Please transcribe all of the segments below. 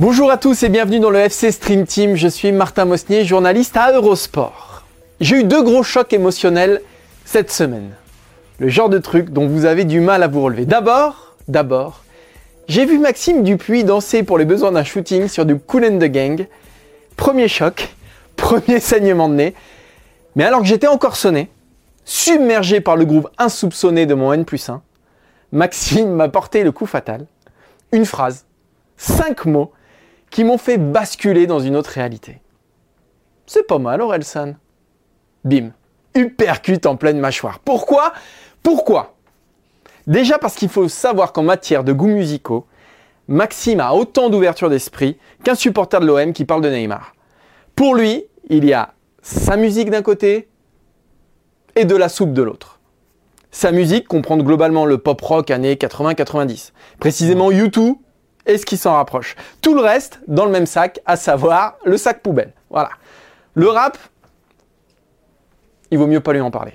Bonjour à tous et bienvenue dans le FC Stream Team. Je suis Martin Mosnier, journaliste à Eurosport. J'ai eu deux gros chocs émotionnels cette semaine. Le genre de truc dont vous avez du mal à vous relever. D'abord, d'abord, j'ai vu Maxime Dupuis danser pour les besoins d'un shooting sur du Cool and the Gang. Premier choc, premier saignement de nez. Mais alors que j'étais encore sonné, submergé par le groove insoupçonné de mon N plus 1, Maxime m'a porté le coup fatal. Une phrase, cinq mots qui m'ont fait basculer dans une autre réalité. C'est pas mal, Orelsan. Bim. Uppercut en pleine mâchoire. Pourquoi? Pourquoi? Déjà parce qu'il faut savoir qu'en matière de goûts musicaux, Maxime a autant d'ouverture d'esprit qu'un supporter de l'OM qui parle de Neymar. Pour lui, il y a sa musique d'un côté et de la soupe de l'autre. Sa musique comprend globalement le pop rock années 80-90, précisément U2 et ce qui s'en rapproche. Tout le reste dans le même sac, à savoir le sac poubelle. Voilà. Le rap, il vaut mieux pas lui en parler.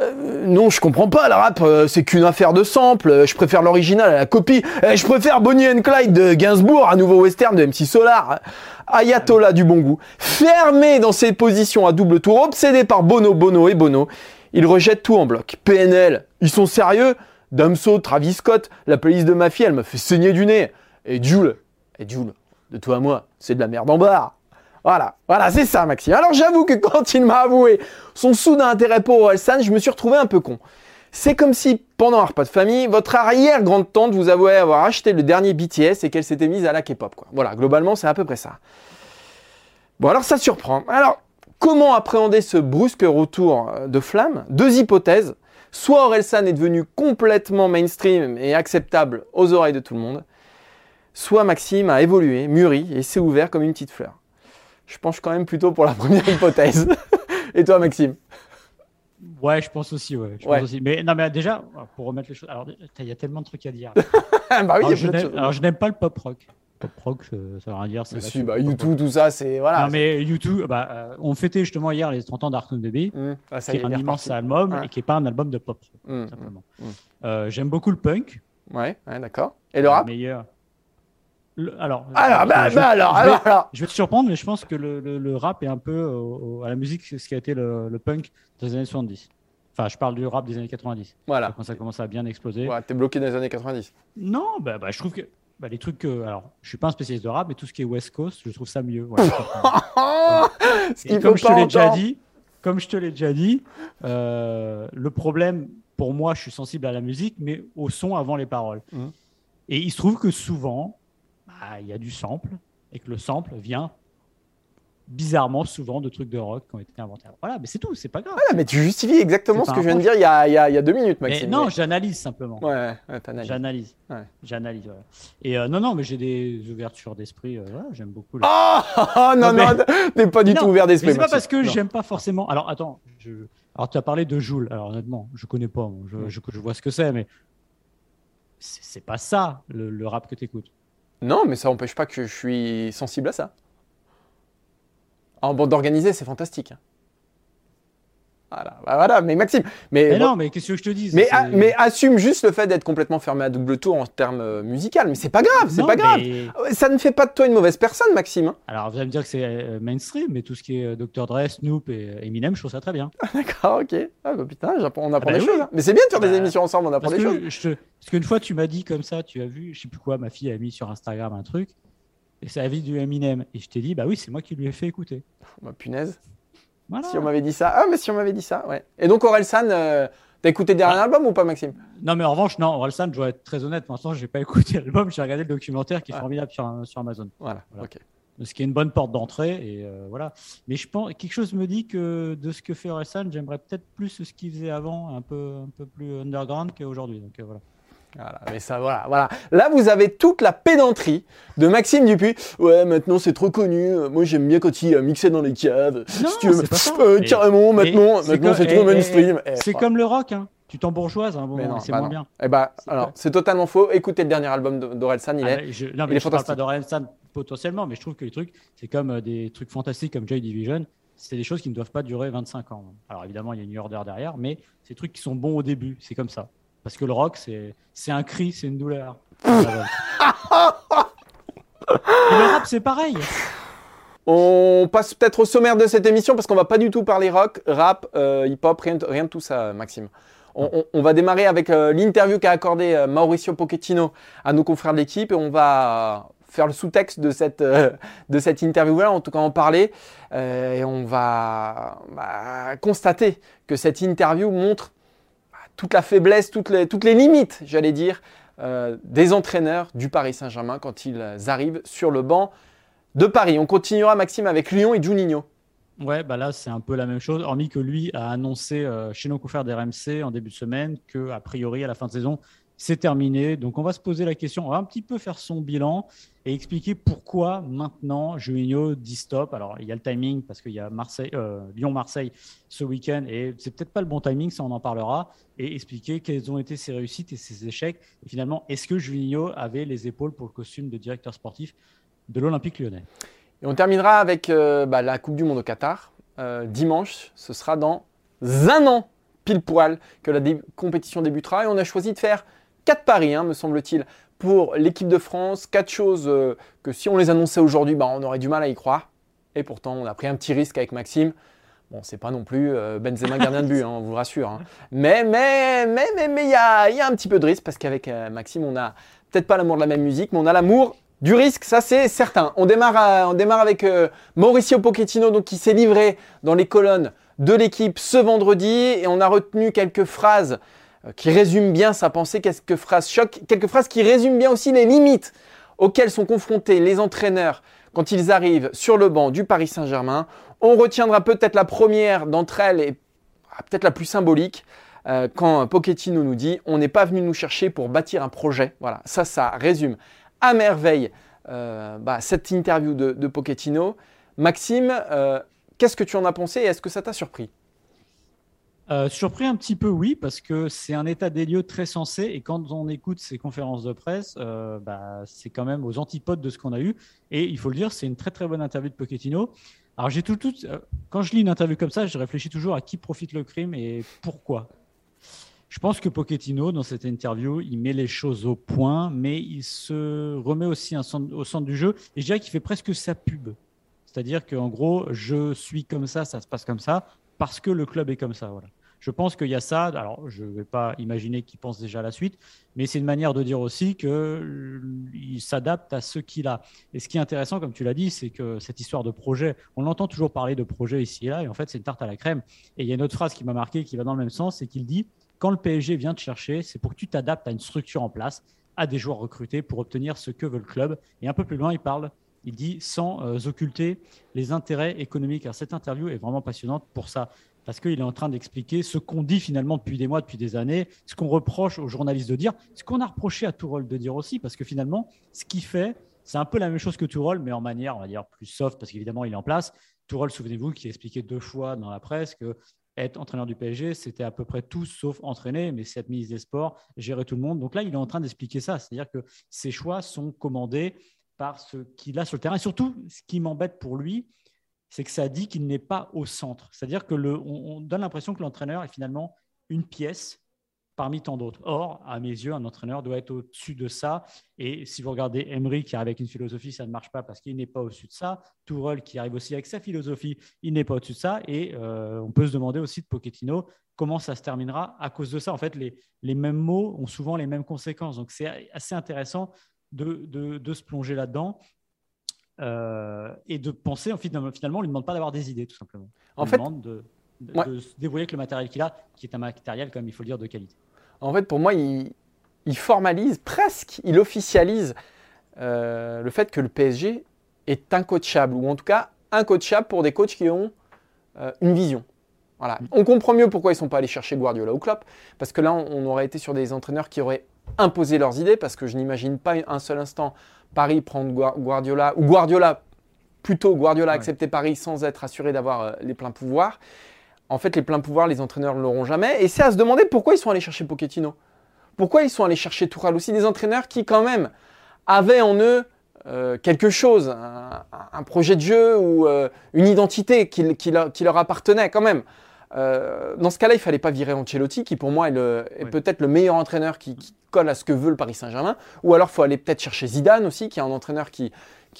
Euh, non, je comprends pas, le rap, euh, c'est qu'une affaire de sample. euh, Je préfère l'original à la copie. Eh, je préfère Bonnie and Clyde de Gainsbourg à nouveau western de MC Solar. Ayatollah du bon goût. Fermé dans ses positions à double tour, obsédé par Bono, Bono et Bono, il rejette tout en bloc. PNL, ils sont sérieux? Damso, Travis Scott, la playlist de ma fille, elle me fait saigner du nez. Et Jules, et Jules, de toi à moi, c'est de la merde en barre. Voilà, voilà, c'est ça, Maxime. Alors j'avoue que quand il m'a avoué son soudain intérêt pour Orelsan, je me suis retrouvé un peu con. C'est comme si, pendant un repas de famille, votre arrière-grande-tante vous avouait avoir acheté le dernier BTS et qu'elle s'était mise à la K-pop. Voilà, globalement, c'est à peu près ça. Bon, alors ça surprend. Alors, comment appréhender ce brusque retour euh, de flamme? Deux hypothèses. Soit Orelsan est devenu complètement mainstream et acceptable aux oreilles de tout le monde, soit Maxime a évolué, mûri et s'est ouvert comme une petite fleur. Je penche quand même plutôt pour la première hypothèse. Et toi, Maxime? Ouais, je pense aussi, ouais. je Ouais. pense aussi. Mais non, mais déjà, pour remettre les choses. Alors, il y a tellement de trucs à dire. Bah oui, alors, je alors, je n'aime pas le pop rock. Pop rock, ça, ça veut rien dire. c'est Mais si, bah, YouTube, tout ça, c'est. Voilà. Non, mais YouTube, bah, euh, on fêtait justement hier les 30 ans d'Arton Baby, Hum, ah, qui est un immense album Ouais. et qui n'est pas un album de pop rock, simplement. hum, hum. Euh, J'aime beaucoup le punk. Ouais, ouais, d'accord. Et le rap? meilleur. Le- alors, Alors, je- bah, je- bah, alors, je vais- alors, alors. Je vais te surprendre, mais je pense que le, le- le rap est un peu au- à la musique ce qui a été le, le punk des années 70. Enfin, je parle du rap des années 90. Voilà. Quand ça commence à bien exploser. Ouais, T'es bloqué dans les années 90. Non, bah, bah, je trouve que bah, les trucs. que- alors, je suis pas un spécialiste de rap, mais tout ce qui est West Coast, je trouve ça mieux. Voilà. Ce comme je te l'ai déjà dit, comme je te l'ai déjà dit, euh, le problème pour moi, je suis sensible à la musique, mais au son avant les paroles. Mhm. Et il se trouve que souvent, bah, il y a du sample et que le sample vient bizarrement souvent de trucs de rock qui ont été inventés. Voilà, mais c'est tout, c'est pas grave. Ah, mais tu justifies exactement ce que je viens de dire il y a, il y a- il y a deux minutes, Mais Maxime. non, mais- j'analyse simplement. Ouais, ouais. J'analyse. Ouais. J'analyse. voilà. Et euh, non, non, mais j'ai des ouvertures d'esprit. euh, voilà, J'aime beaucoup. le- Oh, non, Non, non, t'es pas du Non, tout ouvert Mais d'esprit. c'est pas parce que j'aime pas forcément. Alors attends, je... alors tu as parlé de Joule. Alors honnêtement, je connais pas. Je, je, je vois ce que c'est, mais c'est pas ça le, le rap que tu écoutes. Non, mais ça n'empêche pas que je suis sensible à ça. En bande organisée, c'est fantastique. Voilà, bah voilà, mais Maxime, mais, Mais non, mais qu'est-ce que je te dis mais, c'est- a- mais assume juste le fait d'être complètement fermé à double tour en termes euh, musical. Mais c'est pas grave, c'est pas grave. mais- Ça ne fait pas de toi une mauvaise personne, Maxime. hein. Alors vous allez me dire que c'est euh, mainstream, mais tout ce qui est euh, Dr Dre, Snoop et Eminem, je trouve ça très bien. D'accord, ok. Ah bah putain, on apprend bah des oui. choses. hein. Mais c'est bien de faire des Bah, émissions ensemble, on apprend des choses. je parce qu'une fois tu m'as dit comme ça, tu as vu, je sais plus quoi, ma fille a mis sur Instagram un truc. Et c'est la vie du Eminem. Et je t'ai dit, bah oui, c'est moi qui lui ai fait écouter. Bah, punaise. Voilà. Si on m'avait dit ça. Ah, mais si on m'avait dit ça, ouais. Et donc, Orelsan, euh, t'as écouté le dernier Ah. album ou pas, Maxime? Non, mais en revanche, non, Orelsan, je dois être très honnête. Pour l'instant, j'ai pas écouté l'album. J'ai regardé le documentaire qui est Ah. formidable sur, sur Amazon. Voilà, Voilà. ok. ce qui est une bonne porte d'entrée. Et euh, voilà. Mais je pense quelque chose me dit que de ce que fait Orelsan, j'aimerais peut-être plus ce qu'il faisait avant, un peu, un peu plus underground qu'aujourd'hui. Donc euh, voilà. Voilà, mais ça, voilà, voilà. Là, vous avez toute la pédanterie de Maxime Dupuis. Ouais, maintenant c'est trop connu. Moi, j'aime bien quand il mixait dans les caves. Non, si tu veux, c'est pas ça. euh, Et- carrément, maintenant, c'est maintenant comme- c'est trop mainstream. Eh, C'est comme le rock, hein. tu t'embourgeoises, hein, bon, c'est bah moins non. bien. Eh bah, C'est alors, c'est totalement faux. Écoutez le dernier album d'Orelsan, il Ah, est. je, non, il mais est je parle pas fantastique. d'Orelsan potentiellement, mais je trouve que les trucs, c'est comme euh, des trucs fantastiques comme Joy Division, c'est des choses qui ne doivent pas durer 25 ans. Alors évidemment, il y a une Order derrière, mais c'est des trucs qui sont bons au début, c'est comme ça. Parce que le rock, c'est un cri, c'est une douleur. Et le rap, c'est pareil. On passe peut-être au sommaire de cette émission parce qu'on va pas du tout parler rock, rap, euh, hip-hop, rien, de- rien de tout ça, Maxime. On, on- on va démarrer avec euh, l'interview qu'a accordé euh, Mauricio Pochettino à nos confrères de l'équipe et on va faire le sous-texte de cette, de cette interview-là, en tout cas en parler. Et on va bah, constater que cette interview montre toute la faiblesse, toutes les, limites, j'allais dire, euh, des entraîneurs du Paris Saint-Germain quand ils arrivent sur le banc de Paris. On continuera, Maxime, avec Lyon et Juninho. Ouais, bah là, c'est un peu la même chose, hormis que lui a annoncé euh, chez nos confrères d'RMC en début de semaine que, a priori, à la fin de saison, c'est terminé. Donc, on va se poser la question, on va un petit peu faire son bilan et expliquer pourquoi maintenant Juninho dit stop. Alors, il y a le timing parce qu'il y a euh, Lyon-Marseille ce week-end et c'est peut-être pas le bon timing, ça on en parlera, et expliquer quelles ont été ses réussites et ses échecs. Et finalement, est-ce que Juninho avait les épaules pour le costume de directeur sportif de l'Olympique lyonnais? Et on terminera avec euh, bah, la Coupe du Monde au Qatar. Euh, dimanche, ce sera dans un an, pile poil, que la compétition débutera. Et on a choisi de faire quatre paris, hein, me semble-t-il, pour l'équipe de France. Quatre choses euh, que si on les annonçait aujourd'hui, bah, on aurait du mal à y croire. Et pourtant, on a pris un petit risque avec Maxime. Bon, c'est pas non plus euh, Benzema gardien de but, hein, on vous rassure. hein. Mais mais mais mais mais il y a, un petit peu de risque parce qu'avec euh, Maxime, on a peut-être pas l'amour de la même musique, mais on a l'amour du risque, ça c'est certain. On démarre, à- on démarre avec euh, Mauricio Pochettino, donc qui s'est livré dans les colonnes de l'équipe ce vendredi, et on a retenu quelques phrases euh, qui résument bien sa pensée, quelques phrases choc, quelques phrases qui résument bien aussi les limites auxquelles sont confrontés les entraîneurs quand ils arrivent sur le banc du Paris Saint-Germain. On retiendra peut-être la première d'entre elles et ah, peut-être la plus symbolique. euh, quand Pochettino nous dit on n'est pas venu nous chercher pour bâtir un projet. Voilà, ça, ça résume à merveille euh, bah, cette interview de, de Pochettino. Maxime, euh, qu'est-ce que tu en as pensé et est-ce que ça t'a surpris? Euh, surpris un petit peu, oui, parce que c'est un état des lieux très sensé. Et quand on écoute ces conférences de presse, euh, bah, c'est quand même aux antipodes de ce qu'on a eu. Et il faut le dire, c'est une très très bonne interview de Pochettino. Alors tout, euh, quand je lis une interview comme ça, je réfléchis toujours à qui profite le crime et pourquoi. Je pense que Pochettino, dans cette interview, il met les choses au point, mais il se remet aussi au centre du jeu. Et je dirais qu'il fait presque sa pub. C'est-à-dire qu'en gros, je suis comme ça, ça se passe comme ça, parce que le club est comme ça. Voilà. Je pense qu'il y a ça. Alors, je ne vais pas imaginer qu'il pense déjà à la suite, mais c'est une manière de dire aussi qu'il s'adapte à ce qu'il a. Et ce qui est intéressant, comme tu l'as dit, c'est que cette histoire de projet, on entend toujours parler de projet ici et là, et en fait, c'est une tarte à la crème. Et il y a une autre phrase qui m'a marqué, qui va dans le même sens, c'est qu'il dit quand le PSG vient te chercher, c'est pour que tu t'adaptes à une structure en place, à des joueurs recrutés pour obtenir ce que veut le club. Et un peu plus loin, il parle, il dit sans euh, occulter les intérêts économiques. Alors, cette interview est vraiment passionnante pour ça, parce qu'il est en train d'expliquer ce qu'on dit finalement depuis des mois, depuis des années, ce qu'on reproche aux journalistes de dire, ce qu'on a reproché à Tourol de dire aussi, parce que finalement, ce qu'il fait, c'est un peu la même chose que Tourol, mais en manière, on va dire, plus soft, parce qu'évidemment, il est en place. Tourol, souvenez-vous, qui a expliqué deux fois dans la presse que être entraîneur du PSG, c'était à peu près tout sauf entraîner, mais c'est être ministre des Sports, gérer tout le monde. Donc là, il est en train d'expliquer ça, c'est-à-dire que ses choix sont commandés ce qu'il a sur le terrain. Et surtout, ce qui m'embête pour lui, c'est que ça dit qu'il n'est pas au centre. C'est-à-dire que le, on, on donne l'impression que l'entraîneur est finalement une pièce parmi tant d'autres. Or, à mes yeux, un entraîneur doit être au-dessus de ça. Et si vous regardez Emery qui arrive avec une philosophie, ça ne marche pas parce qu'il n'est pas au-dessus de ça. Tourelle qui arrive aussi avec sa philosophie, il n'est pas au-dessus de ça. Et euh, on peut se demander aussi de Pochettino comment ça se terminera à cause de ça. En fait, les, les mêmes mots ont souvent les mêmes conséquences. Donc, c'est assez intéressant de, de, de se plonger là-dedans. Euh, et de penser, en fait, finalement, on ne lui demande pas d'avoir des idées, tout simplement. On En lui fait- demande de, de- Ouais. de se débrouiller avec le matériel qu'il a, qui est un matériel, comme il faut le dire, de qualité. En fait, pour moi, il, il formalise presque, il officialise euh, le fait que le PSG est incoachable, ou en tout cas incoachable pour des coachs qui ont euh, une vision. Voilà. Mm. On comprend mieux pourquoi ils ne sont pas allés chercher Guardiola ou Klopp, parce que là, on aurait été sur des entraîneurs qui auraient imposé leurs idées, parce que je n'imagine pas un seul instant Paris prendre Guardiola, ou Guardiola, plutôt Guardiola accepter Paris sans être assuré d'avoir euh, les pleins pouvoirs. En fait, les pleins pouvoirs, les entraîneurs ne l'auront jamais. Et c'est à se demander pourquoi ils sont allés chercher Pochettino. Pourquoi ils sont allés chercher Tourelle aussi des entraîneurs qui, quand même, avaient en eux euh, quelque chose, un, projet de jeu ou euh, une identité qui, leur appartenait quand même. Euh, dans ce cas-là, il fallait pas virer Ancelotti, qui pour moi est, peut-être le meilleur entraîneur qui, colle à ce que veut le Paris Saint-Germain. Ou alors, il faut aller peut-être chercher Zidane aussi, qui est un entraîneur qui,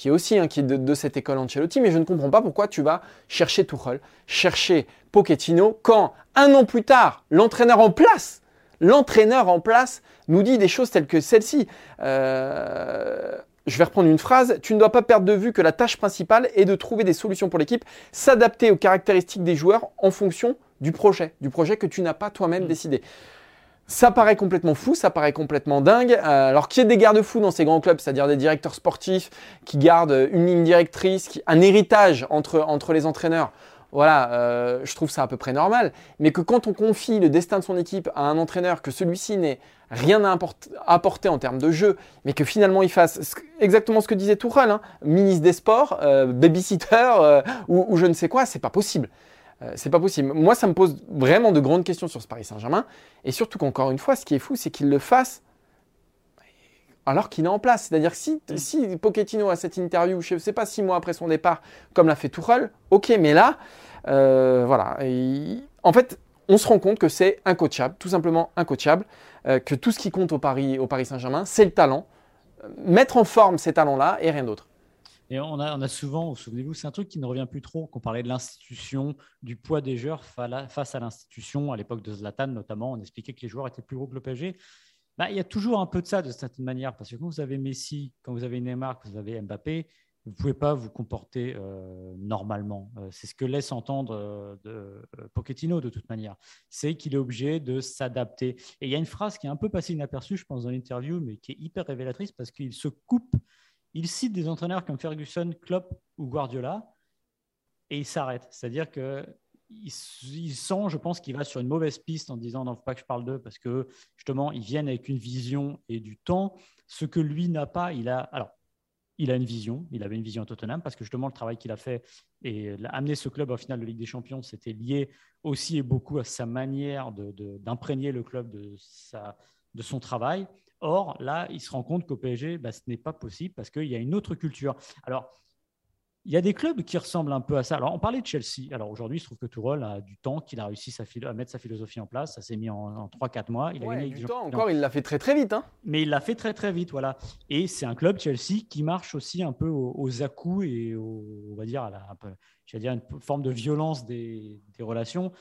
est aussi qui est de, cette école Ancelotti. Mais je ne comprends pas pourquoi tu vas chercher Tuchel, chercher Pochettino, quand un an plus tard, l'entraîneur en place, l'entraîneur en place nous dit des choses telles que celle-ci. Euh, je vais reprendre une phrase. Tu ne dois pas perdre de vue que la tâche principale est de trouver des solutions pour l'équipe, s'adapter aux caractéristiques des joueurs en fonction du projet, du projet que tu n'as pas toi-même mm. décidé. Ça paraît complètement fou, ça paraît complètement dingue. Euh, alors qu'il y ait des garde-fous dans ces grands clubs, c'est-à-dire des directeurs sportifs qui gardent une ligne directrice, un héritage entre, entre les entraîneurs, voilà, euh, je trouve ça à peu près normal. Mais que quand on confie le destin de son équipe à un entraîneur, que celui-ci n'ait rien à apporter en termes de jeu, mais que finalement il fasse exactement ce que disait Tourelle, hein, ministre des Sports, euh, babysitter euh, ou, je ne sais quoi, c'est pas possible. C'est pas possible. Moi, ça me pose vraiment de grandes questions sur ce Paris Saint-Germain. Et surtout qu'encore une fois, ce qui est fou, c'est qu'il le fasse alors qu'il est en place. C'est-à-dire que si, si Pochettino a cette interview, je ne sais pas, six mois après son départ, comme l'a fait Tourelle, ok, mais là, euh, voilà. en fait, on se rend compte que c'est incoachable, tout simplement incoachable, euh, que tout ce qui compte au Paris, au Paris Saint-Germain, c'est le talent. Mettre en forme ces talents-là et rien d'autre. Et on a, souvent, vous souvenez-vous, c'est un truc qui ne revient plus trop, qu'on parlait de l'institution, du poids des joueurs face à l'institution. À l'époque de Zlatan, notamment, on expliquait que les joueurs étaient plus gros que le. Bah, il y a toujours un peu de ça de certaine manière, parce que quand vous avez Messi, quand vous avez Neymar, quand vous avez Mbappé, vous ne pouvez pas vous comporter euh, normalement. Euh, c'est ce que laisse entendre euh, Pochettino de toute manière. C'est qu'il est obligé de s'adapter. Et il y a une phrase qui est un peu passée inaperçue, je pense, dans l'interview, mais qui est hyper révélatrice parce qu'il se coupe. Il cite des entraîneurs comme Ferguson, Klopp ou Guardiola et il s'arrête. C'est-à-dire que il, sent, je pense, qu'il va sur une mauvaise piste en disant non, faut pas que je parle d'eux parce que justement, ils viennent avec une vision et du temps. Ce que lui n'a pas, il a. Alors, il a une vision. Il avait une vision à Tottenham parce que justement, le travail qu'il a fait et amener ce club au final de Ligue des Champions, c'était lié aussi et beaucoup à sa manière d'imprégner le club de son travail. Or, là, il se rend compte qu'au PSG, bah, ce n'est pas possible parce qu'il y a une autre culture. Alors, il y a des clubs qui ressemblent un peu à ça. Alors, on parlait de Chelsea. Alors, aujourd'hui, il se trouve que Tourelle a du temps, qu'il a réussi à mettre sa philosophie en place. Ça s'est mis en, 3-4 mois. Il a du temps encore, il l'a fait très, très vite. Hein. Mais il l'a fait très, très vite, voilà. Et c'est un club, Chelsea, qui marche aussi un peu aux, aux et on va dire, à la, un peu, dire, une forme de violence des, des relations.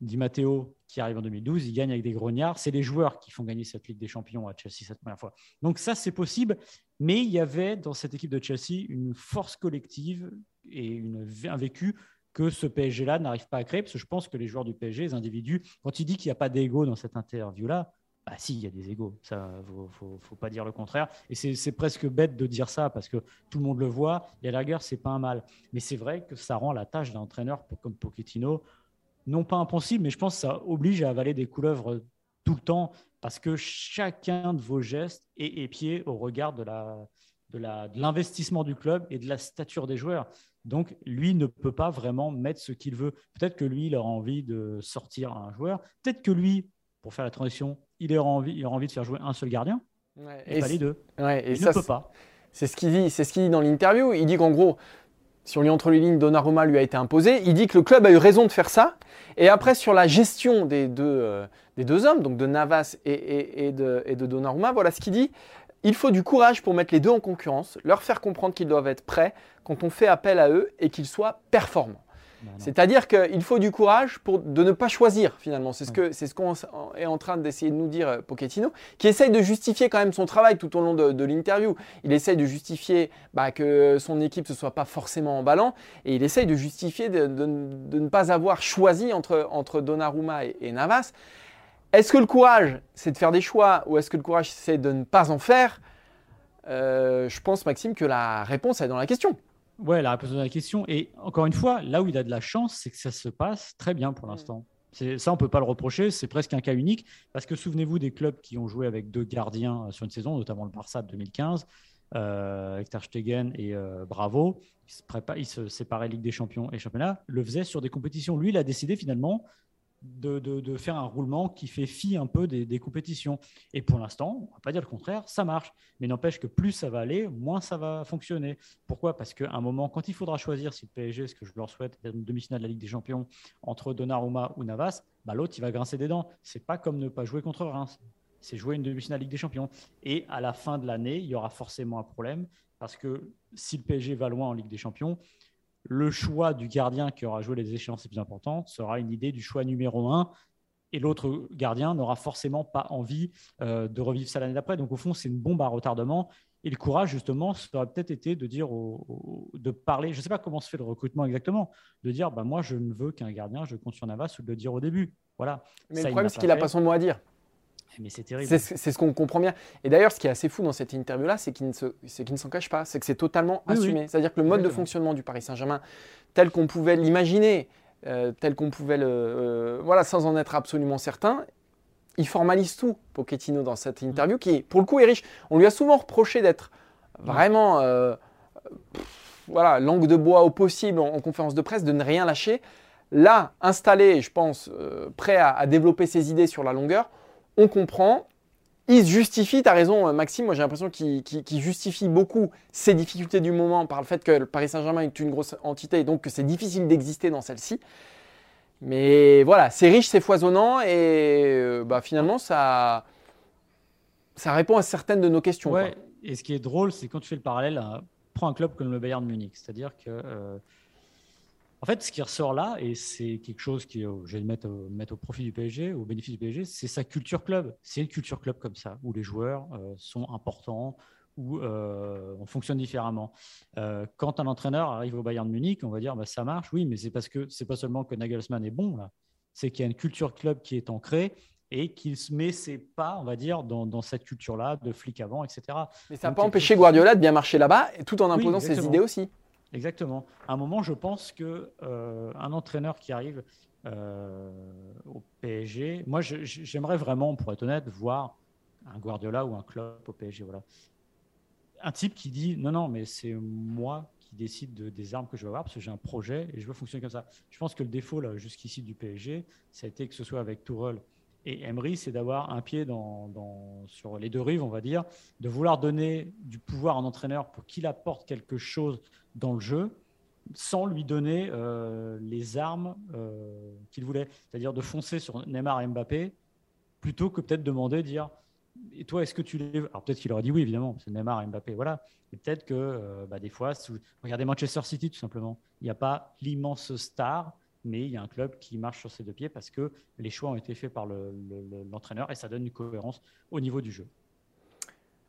Di Matteo, qui arrive en 2012, il gagne avec des grognards. C'est les joueurs qui font gagner cette Ligue des Champions à Chelsea cette première fois. Donc ça, c'est possible. Mais il y avait dans cette équipe de Chelsea une force collective et un vécu que ce PSG-là n'arrive pas à créer. Parce que je pense que les joueurs du PSG, les individus, quand il dit qu'il n'y a pas d'ego dans cette interview-là, bah si, il y a des égos. Ça, faut, faut, pas dire le contraire. Et c'est presque bête de dire ça parce que tout le monde le voit. Et à la rigueur, c'est pas un mal. Mais c'est vrai que ça rend la tâche d'un entraîneur comme Pochettino non pas impossible, mais je pense que ça oblige à avaler des couleuvres tout le temps parce que chacun de vos gestes est épié au regard de la, de l'investissement du club et de la stature des joueurs. Donc, lui ne peut pas vraiment mettre ce qu'il veut. Peut-être que lui, il aura envie de sortir un joueur. Peut-être que lui, pour faire la transition, il aura envie, il aura envie de faire jouer un seul gardien et, pas les deux. et il ne peut pas. C'est ce qu'il dit, c'est ce qu'il dit dans l'interview. Il dit qu'en gros, si on lit entre les lignes, Donnarumma lui a été imposé. Il dit que le club a eu raison de faire ça. Et après, sur la gestion des deux, euh, hommes, donc de Navas et, de, et de Donnarumma, voilà ce qu'il dit. Il faut du courage pour mettre les deux en concurrence, leur faire comprendre qu'ils doivent être prêts quand on fait appel à eux et qu'ils soient performants. C'est-à-dire qu'il faut du courage pour de ne pas choisir finalement. C'est ce que c'est ce qu'on est en train d'essayer de nous dire euh, Pochettino, qui essaye de justifier quand même son travail tout au long de, l'interview. Il essaye de justifier bah, que son équipe ne soit pas forcément emballant et il essaye de justifier de, ne pas avoir choisi entre, entre Donnarumma et, Navas. Est-ce que le courage, c'est de faire des choix ou est-ce que le courage, c'est de ne pas en faire? Euh, Je pense, Maxime, que la réponse est dans la question. Ouais, la réponse à la question. Et encore une fois, là où il a de la chance, c'est que ça se passe très bien pour mm. l'instant. Ça, on ne peut pas le reprocher. C'est presque un cas unique. Parce que souvenez-vous des clubs qui ont joué avec deux gardiens euh, sur une saison, notamment le Barça de 2015, euh, avec Ter Stegen et euh, Bravo. Ils se, séparaient se séparaient Ligue des Champions et Championnat. Le faisaient sur des compétitions. Lui, il a décidé finalement de, faire un roulement qui fait fi un peu des, compétitions. Et pour l'instant, on ne va pas dire le contraire, ça marche. Mais n'empêche que plus ça va aller, moins ça va fonctionner. Pourquoi? Parce qu'à un moment, quand il faudra choisir si le PSG, ce que je leur souhaite, une demi-finale de la Ligue des Champions entre Donnarumma ou Navas, bah, l'autre, il va grincer des dents. C'est pas comme ne pas jouer contre Reims. C'est jouer une demi-finale Ligue des Champions. Et à la fin de l'année, il y aura forcément un problème parce que si le PSG va loin en Ligue des Champions, le choix du gardien qui aura joué les échéances les plus importantes sera une idée du choix numéro un. Et l'autre gardien n'aura forcément pas envie euh, de revivre ça l'année d'après. Donc, au fond, c'est une bombe à retardement. Et le courage, justement, ça aurait peut-être été de dire, de parler, je ne sais pas comment se fait le recrutement exactement, de dire, bah, moi, je ne veux qu'un gardien, je compte sur Navas, ou de le dire au début. Voilà. Mais le problème, c'est qu'il n'a pas son mot à dire. Mais c'est terrible. C'est ce qu'on comprend bien. Et d'ailleurs, ce qui est assez fou dans cette interview-là, c'est qu'il ne s'en cache pas. C'est que c'est totalement assumé. C'est-à-dire que le mode de fonctionnement du Paris Saint-Germain, tel qu'on pouvait l'imaginer, euh, tel qu'on pouvait le. Euh, voilà, sans en être absolument certain, il formalise tout, Pochettino, dans cette interview, qui, pour le coup, est riche. On lui a souvent reproché d'être vraiment. Euh, voilà, langue de bois au possible en, conférence de presse, de ne rien lâcher. Là, installé, je pense, prêt à développer ses idées sur la longueur, on comprend. Il justifie, tu as raison Maxime, moi j'ai l'impression qu'il justifie beaucoup ses difficultés du moment par le fait que le Paris Saint-Germain est une grosse entité et donc que c'est difficile d'exister dans celle-ci. Mais voilà, c'est riche, c'est foisonnant et euh, bah, finalement ça, répond à certaines de nos questions. Et ce qui est drôle, c'est quand tu fais le parallèle, prends un club comme le Bayern de Munich, c'est-à-dire que euh, en fait, ce qui ressort là, et c'est quelque chose qui, euh, je vais le mettre, euh, mettre, au profit du PSG, au bénéfice du PSG, c'est sa culture club. C'est une culture club comme ça, où les joueurs euh, sont importants, où on fonctionne différemment. quand un entraîneur arrive au Bayern de Munich, on va dire bah, ça marche, oui, mais c'est parce que c'est pas seulement que Nagelsmann est bon là, c'est qu'il y a une culture club qui est ancrée et qu'il se met ses pas, on va dire, dans, cette culture-là de flic avant, etc. Mais ça n'a pas empêché Guardiola de bien marcher là-bas, tout en imposant ses idées aussi. Exactement. À un moment, je pense que euh, un entraîneur qui arrive euh, au PSG, moi, j'aimerais vraiment, pour être honnête, voir un Guardiola ou un club au PSG. Voilà. Un type qui dit non, non, mais c'est moi qui décide de, des armes que je veux avoir parce que j'ai un projet et je veux fonctionner comme ça. Je pense que le défaut jusqu'ici du PSG, ça a été que ce soit avec Tourelle et Emery, c'est d'avoir un pied sur les deux rives, on va dire, de vouloir donner du pouvoir à un entraîneur pour qu'il apporte quelque chose dans le jeu sans lui donner euh, les armes euh, qu'il voulait. C'est-à-dire de foncer sur Neymar et Mbappé plutôt que peut-être demander, dire et toi, est-ce que tu les Alors peut-être qu'il aurait dit oui, évidemment, c'est Neymar et Mbappé, voilà. Et peut-être que euh, bah, des fois, regardez Manchester City tout simplement, il n'y a pas l'immense star mais il y a un club qui marche sur ses deux pieds parce que les choix ont été faits par l'entraîneur et ça donne une cohérence au niveau du jeu.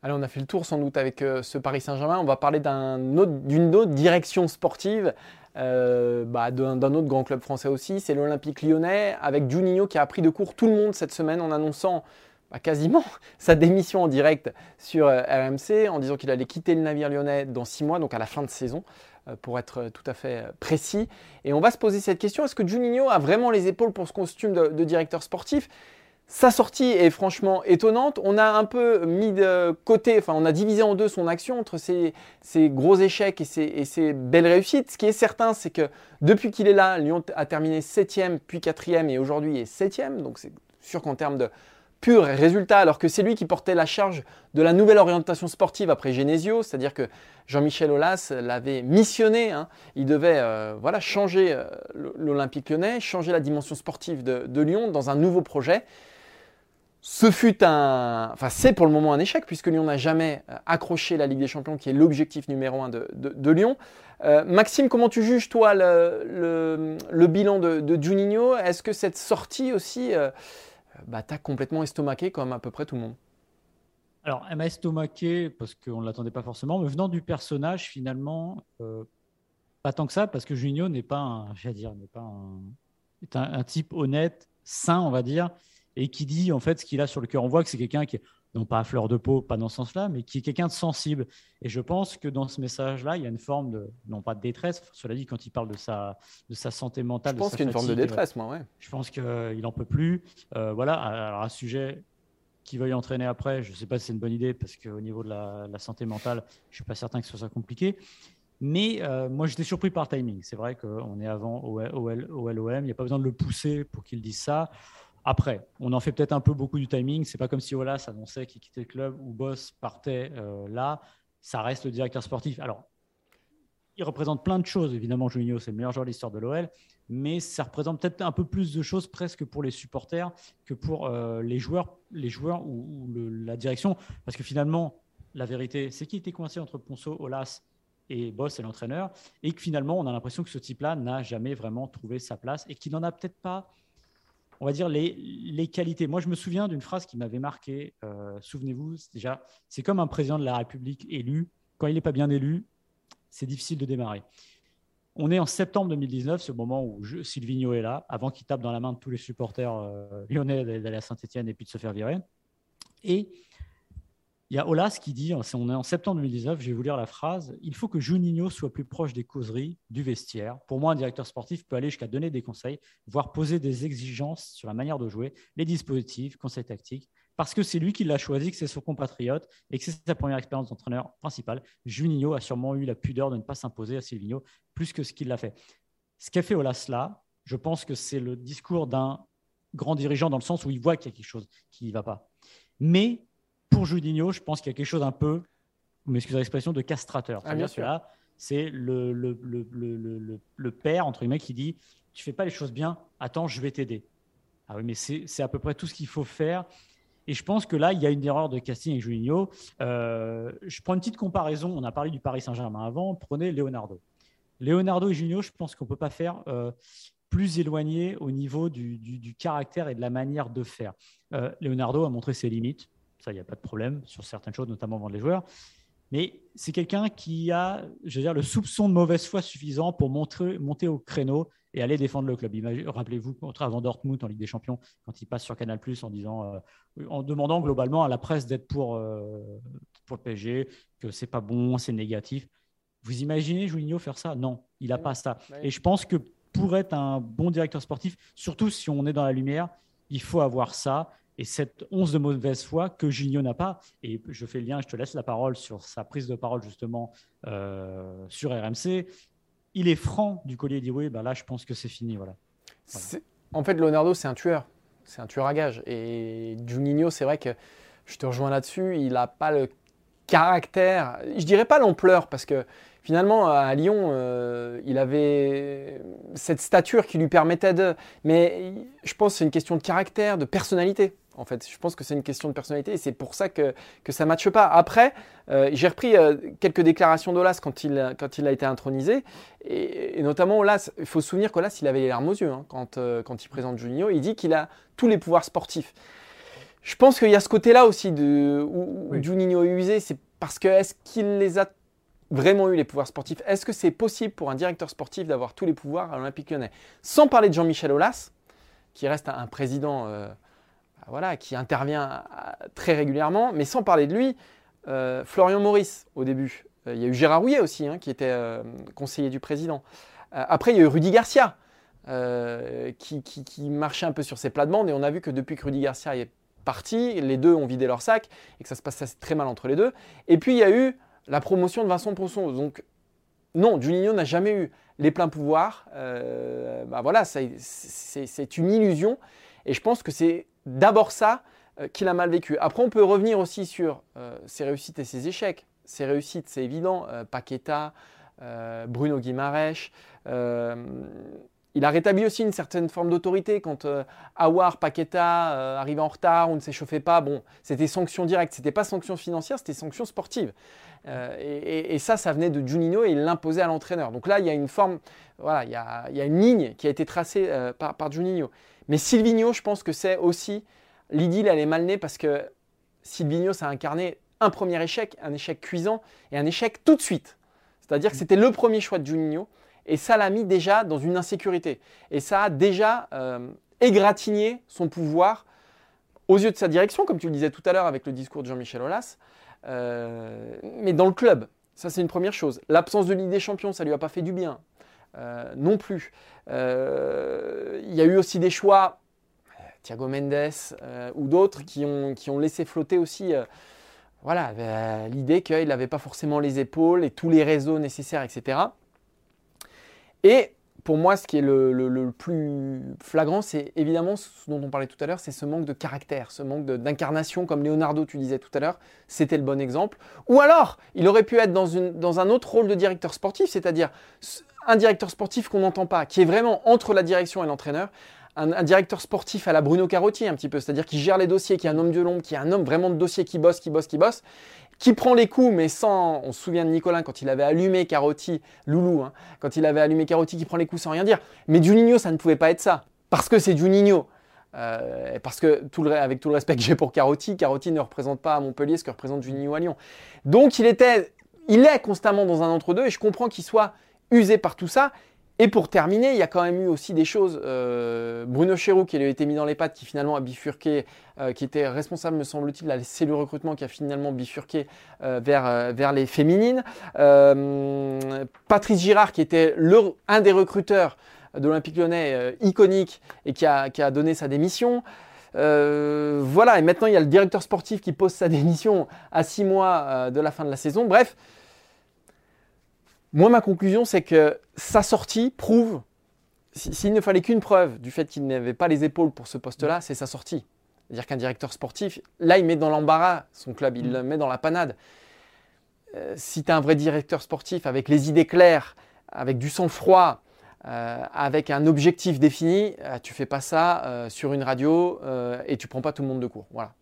Allez, on a fait le tour sans doute avec euh, ce Paris Saint-Germain. On va parler d'une autre, direction sportive, euh, bah, d'un autre grand club français aussi. C'est l'Olympique lyonnais avec Juninho qui a appris de court tout le monde cette semaine en annonçant bah, quasiment sa démission en direct sur euh, RMC en disant qu'il allait quitter le navire lyonnais dans six mois, donc à la fin de saison. Euh, pour être euh, tout à fait euh, précis. Et on va se poser cette question, est-ce que Juninho a vraiment les épaules pour ce costume de, directeur sportif? Sa sortie est franchement étonnante. On a un peu mis de côté, enfin on a divisé en deux son action entre ses, gros échecs et ses, belles réussites. Ce qui est certain, c'est que depuis qu'il est là, Lyon a terminé 7 puis 4 et aujourd'hui est 7 Donc c'est sûr qu'en termes de, pur résultat, alors que c'est lui qui portait la charge de la nouvelle orientation sportive après Genesio, c'est-à-dire que Jean-Michel Aulas l'avait missionné. Hein. Il devait euh, voilà, changer euh, l'Olympique lyonnais, changer la dimension sportive de, Lyon dans un nouveau projet. Ce fut un. Enfin, c'est pour le moment un échec, puisque Lyon n'a jamais euh, accroché la Ligue des Champions, qui est l'objectif numéro un de, Lyon. Maxime, comment tu juges, toi, le, bilan de, Juninho? Est-ce que cette sortie aussi bah, t'as complètement estomaqué comme à peu près tout le monde. Alors, elle m'a estomaqué parce qu'on ne l'attendait pas forcément, mais venant du personnage, finalement, euh, pas tant que ça, parce que Junio n'est pas un, dire, n'est pas un, est un, type honnête, sain, on va dire, et qui dit en fait ce qu'il a sur le cœur. On voit que c'est quelqu'un qui est non pas à fleur de peau, pas dans ce sens-là, mais qui est quelqu'un de sensible. Et je pense que dans ce message-là, il y a une forme de, non pas de détresse, cela dit, quand il parle de sa, de sa santé mentale. Je pense qu'il y a une forme de détresse, moi, ouais. Je pense qu'il n'en peut plus. Euh, voilà, alors un sujet qui veuille entraîner après, je ne sais pas si c'est une bonne idée, parce qu'au niveau de la, santé mentale, je ne suis pas certain que ce soit compliqué. Mais euh, moi, j'étais surpris par le timing. C'est vrai qu'on est avant au, LOM, il n'y a pas besoin de le pousser pour qu'il dise ça. Après, on en fait peut-être un peu beaucoup du timing. C'est pas comme si Olas annonçait qu'il quittait le club ou Boss partait euh, là. Ça reste le directeur sportif. Alors, il représente plein de choses. Évidemment, Juninho, c'est le meilleur joueur de l'histoire de l'OL, mais ça représente peut-être un peu plus de choses presque pour les supporters que pour euh, les joueurs, les joueurs ou, la direction. Parce que finalement, la vérité, c'est qu'il était coincé entre Ponceau, Olas et Boss et l'entraîneur, et que finalement, on a l'impression que ce type-là n'a jamais vraiment trouvé sa place et qu'il n'en a peut-être pas on va dire, les, qualités. Moi, je me souviens d'une phrase qui m'avait marqué. Euh, souvenez-vous, déjà, c'est comme un président de la République élu. Quand il n'est pas bien élu, c'est difficile de démarrer. On est en septembre 2019, ce moment où je, est là, avant qu'il tape dans la main de tous les supporters euh, lyonnais d'aller à Saint-Etienne et puis de se faire virer. Et il y a Olas qui dit, on est en septembre 2019, je vais vous lire la phrase, il faut que Juninho soit plus proche des causeries, du vestiaire. Pour moi, un directeur sportif peut aller jusqu'à donner des conseils, voire poser des exigences sur la manière de jouer, les dispositifs, conseils tactiques, parce que c'est lui qui l'a choisi, que c'est son compatriote et que c'est sa première expérience d'entraîneur principal. Juninho a sûrement eu la pudeur de ne pas s'imposer à Silvino plus que ce qu'il l'a fait. Ce qu'a fait Olas là, je pense que c'est le discours d'un grand dirigeant dans le sens où il voit qu'il y a quelque chose qui ne va pas. Mais pour Juninho, je pense qu'il y a quelque chose un peu, vous m'excusez l'expression, de castrateur. Ah, bien sûr. c'est le, le, le, le, père, entre guillemets, qui dit Tu fais pas les choses bien, attends, je vais t'aider. Ah oui, mais c'est à peu près tout ce qu'il faut faire. Et je pense que là, il y a une erreur de casting avec Juninho. Euh, je prends une petite comparaison. On a parlé du Paris Saint-Germain avant. Prenez Leonardo. Leonardo et Juninho, je pense qu'on ne peut pas faire euh, plus éloigné au niveau du, du, caractère et de la manière de faire. Euh, Leonardo a montré ses limites. Ça, il n'y a pas de problème sur certaines choses, notamment vendre les joueurs. Mais c'est quelqu'un qui a, je veux dire, le soupçon de mauvaise foi suffisant pour montrer, monter au créneau et aller défendre le club. Rappelez-vous, contre avant Dortmund en Ligue des Champions, quand il passe sur Canal en disant, euh, en demandant globalement à la presse d'être pour, euh, pour le PSG, que c'est pas bon, c'est négatif. Vous imaginez Juninho faire ça? Non, il n'a pas ça. Et je pense que pour être un bon directeur sportif, surtout si on est dans la lumière, il faut avoir ça et cette once de mauvaise foi que Junio n'a pas. Et je fais le lien, je te laisse la parole sur sa prise de parole justement euh, sur RMC. Il est franc du collier, il dit oui, bah là je pense que c'est fini. Voilà. En fait, Leonardo, c'est un tueur. C'est un tueur à gage. Et Juninho, c'est vrai que je te rejoins là-dessus, il n'a pas le caractère, je dirais pas l'ampleur, parce que finalement, à Lyon, euh, il avait cette stature qui lui permettait de. Mais je pense que c'est une question de caractère, de personnalité en fait. Je pense que c'est une question de personnalité et c'est pour ça que, que ça ne matche pas. Après, euh, j'ai repris euh, quelques déclarations d'Olas quand il, quand il a été intronisé. Et, notamment, Olas, il faut se souvenir qu'Olas, il avait les larmes aux yeux hein, quand, quand il présente Juninho. Il dit qu'il a tous les pouvoirs sportifs. Je pense qu'il y a ce côté-là aussi de, où, Juninho est usé. C'est parce que est-ce qu'il les a vraiment eu les pouvoirs sportifs Est-ce que c'est possible pour un directeur sportif d'avoir tous les pouvoirs à l'Olympique lyonnais? Sans parler de Jean-Michel Aulas, qui reste un, président voilà, qui intervient euh, très régulièrement, mais sans parler de lui, euh, Florian Maurice au début. Euh, il y a eu Gérard Rouillet aussi, hein, qui était conseiller du président. après, il y a eu Rudy Garcia, qui, marchait un peu sur ses plates-bandes, et on a vu que depuis que Rudy Garcia est parti, les deux ont vidé leur sac, et que ça se passait très mal entre les deux. Et puis, il y a eu la promotion de Vincent Ponson. Donc, non, Juninho n'a jamais eu les pleins pouvoirs. bah voilà, c'est une illusion. Et je pense que c'est d'abord ça euh, qu'il a mal vécu. Après, on peut revenir aussi sur euh, ses réussites et ses échecs. Ses réussites, c'est évident, euh, Paqueta, Bruno Guimaraes. Il a rétabli aussi une certaine forme d'autorité quand Awar, Paqueta arrivait en retard, on ne s'échauffait pas. Bon, c'était sanction directe, c'était pas sanction financière, c'était sanction sportive. Et, ça, ça venait de Juninho et il l'imposait à l'entraîneur. Donc là, il y a une forme, voilà, il y a, une ligne qui a été tracée par, par Juninho. Mais Silvino, je pense que c'est aussi l'idylle, elle est mal née parce que Silvino, ça a incarné un premier échec, un échec cuisant et un échec tout de suite. C'est-à-dire que c'était le premier choix de Juninho et ça l'a mis déjà dans une insécurité. Et ça a déjà euh, égratigné son pouvoir aux yeux de sa direction, comme tu le disais tout à l'heure avec le discours de Jean-Michel Aulas, euh, mais dans le club. Ça, c'est une première chose. L'absence de Ligue des Champions, ça lui a pas fait du bien. Euh, non plus. Il y a eu aussi des choix, Thiago Mendes ou d'autres, qui ont, qui ont laissé flotter aussi voilà, l'idée qu'il n'avait pas forcément les épaules et tous les réseaux nécessaires, etc. Et pour moi, ce qui est le, plus flagrant, c'est évidemment ce dont on parlait tout à l'heure, c'est ce manque de caractère, ce manque d'incarnation, comme Leonardo, tu disais tout à l'heure, c'était le bon exemple. Ou alors, il aurait pu être dans, un autre rôle de directeur sportif, c'est-à-dire un directeur sportif qu'on n'entend pas, qui est vraiment entre la direction et l'entraîneur, un, directeur sportif à la Bruno Carotti un petit peu, c'est-à-dire qui gère les dossiers, qui est un homme de l'ombre, qui est un homme vraiment de dossier, qui bosse, qui bosse, qui bosse, qui prend les coups, mais sans. On se souvient de Nicolas quand il avait allumé Carotti, Loulou, hein, quand il avait allumé Carotti, qui prend les coups sans rien dire. Mais Juninho, ça ne pouvait pas être ça, parce que c'est Juninho. Euh, parce que avec tout le respect que j'ai pour Carotti, Carotti ne représente pas à Montpellier ce que représente Juninho à Lyon. Donc il était, il est constamment dans un entre-deux et je comprends qu'il soit usé par tout ça. Et pour terminer, il y a quand même eu aussi des choses. Euh, Bruno Chéroux, qui lui a été mis dans les pattes, qui finalement a bifurqué, euh, qui était responsable, me semble-t-il, de la cellule recrutement, qui a finalement bifurqué euh, vers, vers les féminines. Patrice Girard, qui était un des recruteurs de l'Olympique lyonnais iconique et qui a, qui a, donné sa démission. voilà, et maintenant il y a le directeur sportif qui pose sa démission à six mois de la fin de la saison. Bref, moi, ma conclusion, c'est que sa sortie prouve, s'il ne fallait qu'une preuve du fait qu'il n'avait pas les épaules pour ce poste-là, c'est sa sortie. C'est-à-dire qu'un directeur sportif, là, il met dans l'embarras son club, il mm. le met dans la panade. Euh, si tu es un vrai directeur sportif avec les idées claires, avec du sang-froid, euh, avec un objectif défini, tu euh, tu fais pas ça sur une radio et tu prends pas tout le monde de court. Voilà.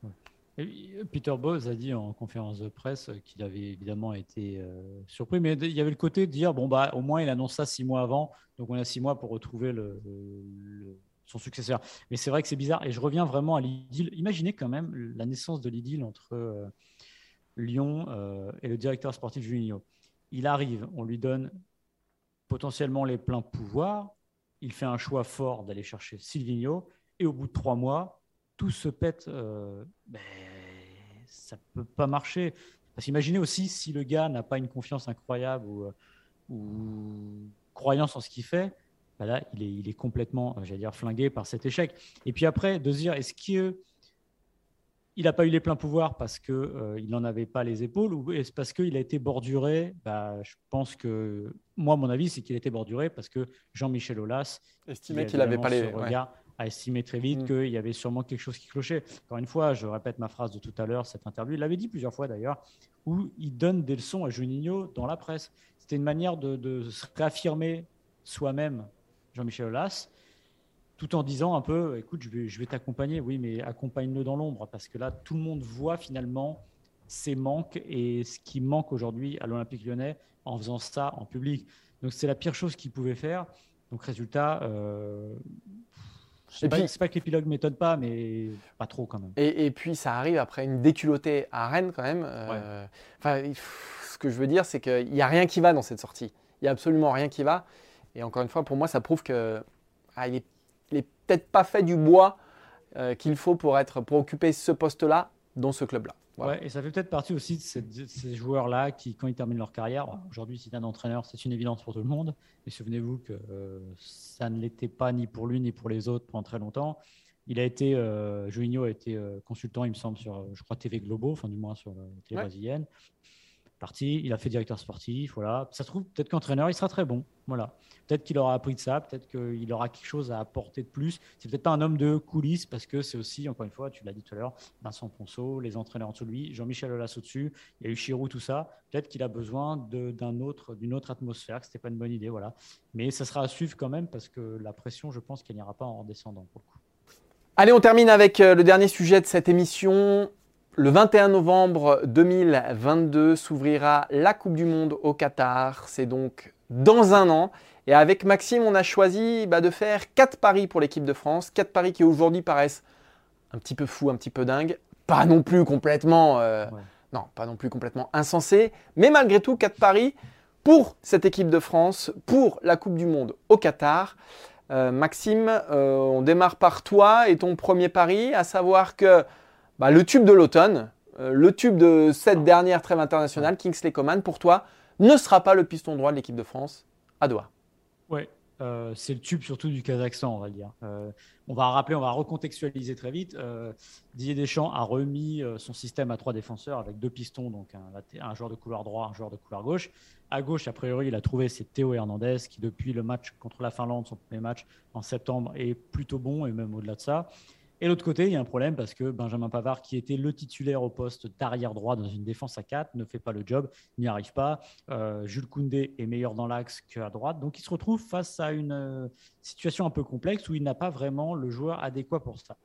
Euh, Peter Bose a dit en conférence de presse qu'il avait évidemment été euh, surpris, mais il y avait le côté de dire bon bah au moins il annonce ça six mois avant, donc on a six mois pour retrouver son successeur. Mais c'est vrai que c'est bizarre et je reviens vraiment à l'idylle. Imaginez quand même la naissance de l'idylle entre euh, Lyon et le directeur sportif Juninho. Il arrive, on lui donne potentiellement les pleins pouvoirs, il fait un choix fort d'aller chercher Silvino et au bout de trois mois, tout se pète. Ben, ça peut pas marcher. Parce qu'imaginez aussi si le gars n'a pas une confiance incroyable ou, euh, croyance en ce qu'il fait, là, il est, il est complètement, euh, j'allais dire, flingué par cet échec. Et puis après, de se dire, est-ce qu'il n'a pas eu les pleins pouvoirs parce qu'il euh, il n'en avait pas les épaules ou est-ce parce qu'il a été borduré? Bah, Je pense que, moi, mon avis, c'est qu'il a été borduré parce que Jean-Michel Aulas estimait qu'il n'avait pas les a estimé très vite mm. qu'il y avait sûrement quelque chose qui clochait. Encore une fois, je répète ma phrase de tout à l'heure, cette interview, il l'avait dit plusieurs fois d'ailleurs, où il donne des leçons à Juninho dans la presse. C'était une manière de, se réaffirmer soi-même, Jean-Michel Aulas, tout en disant un peu, écoute, je vais, je vais t'accompagner, oui, mais accompagne-le dans l'ombre, parce que là, tout le monde voit finalement ses manques et ce qui manque aujourd'hui à l'Olympique lyonnais en faisant ça en public. Donc c'est la pire chose qu'il pouvait faire. Donc résultat, euh, c'est pas, pas que l'épilogue m'étonne pas, mais pas trop quand même. Et, puis ça arrive après une déculottée à Rennes quand même. Euh, ce que je veux dire, c'est qu'il n'y a rien qui va dans cette sortie. Il n'y a absolument rien qui va. Et encore une fois, pour moi, ça prouve que ah, il n'est peut-être pas fait du bois euh, qu'il faut pour être pour occuper ce poste-là dans ce club-là. Ouais, et ça fait peut-être partie aussi de, ces joueurs-là qui, quand ils terminent leur carrière, aujourd'hui, si tu un entraîneur, c'est une évidence pour tout le monde. Mais souvenez-vous que euh, ça ne l'était pas ni pour lui ni pour les autres pendant très longtemps. Il a été, euh, Juninho a été euh, consultant, il me semble, sur, je crois, TV Globo, enfin du moins sur la télé brésilienne parti, il a fait directeur sportif, voilà. Ça se trouve, peut-être qu'entraîneur, il sera très bon, voilà. Peut-être qu'il aura appris de ça, peut-être qu'il aura quelque chose à apporter de plus. C'est peut-être pas un homme de coulisses, parce que c'est aussi, encore une fois, tu l'as dit tout à l'heure, Vincent Ponceau, les entraîneurs en dessous de lui, Jean-Michel Aulas au-dessus, il y a eu Chirou, tout ça. Peut-être qu'il a besoin autre, d'une autre atmosphère, que c'était pas une bonne idée, voilà. Mais ça sera à suivre quand même, parce que la pression, je pense qu'elle n'ira pas en redescendant pour le coup. Allez, on termine avec euh, le dernier sujet de cette émission. Le 21 novembre 2022 s'ouvrira la Coupe du Monde au Qatar. C'est donc dans un an. Et avec Maxime, on a choisi bah, de faire quatre paris pour l'équipe de France. Quatre paris qui aujourd'hui paraissent un petit peu fous, un petit peu dingues. Pas non plus complètement, euh, non, pas non plus complètement insensés. Mais malgré tout, quatre paris pour cette équipe de France, pour la Coupe du Monde au Qatar. Euh, Maxime, euh, on démarre par toi et ton premier pari, à savoir que bah, le tube de l'automne, euh, le tube de cette dernière trêve internationale, Kingsley Coman, pour toi, ne sera pas le piston droit de l'équipe de France à Doha. Ouais, c'est le tube surtout du Kazakhstan, on va dire. on va rappeler, on va recontextualiser très vite. Didier Deschamps a remis son système à trois défenseurs avec deux pistons, donc un, un, joueur de couloir droit, un joueur de couloir gauche. À gauche, a priori, il a trouvé c'est Théo Hernandez qui, depuis le match contre la Finlande, son premier match en septembre, est plutôt bon et même au-delà de ça. Et l'autre côté, il y a un problème parce que Benjamin Pavard, qui était le titulaire au poste d'arrière droit dans une défense à 4, ne fait pas le job, n'y arrive pas. Euh, Jules Koundé est meilleur dans l'axe qu'à droite. Donc il se retrouve face à une euh, situation un peu complexe où il n'a pas vraiment le joueur adéquat pour ça.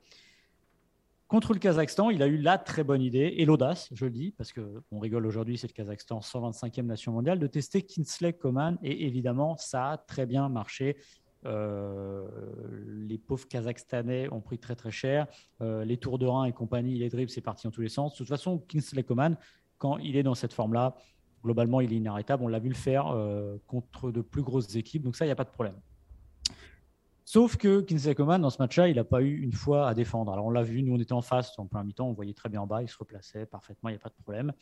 Contre le Kazakhstan, il a eu la très bonne idée et l'audace, je le dis, parce qu'on rigole aujourd'hui, c'est le Kazakhstan, 125e nation mondiale, de tester Kinsley Coman. Et évidemment, ça a très bien marché. Euh, les pauvres Kazakhstanais ont pris très très cher. Euh, les tours de rein et compagnie, les dribbles, c'est parti dans tous les sens. De toute façon, Kingsley Coman, quand il est dans cette forme-là, globalement, il est inarrêtable. On l'a vu le faire euh, contre de plus grosses équipes, donc ça, il n'y a pas de problème. Sauf que Kingsley Coman, dans ce match-là, il n'a pas eu une fois à défendre. Alors on l'a vu, nous on était en face en plein mi-temps, on voyait très bien en bas, il se replaçait parfaitement, il n'y a pas de problème.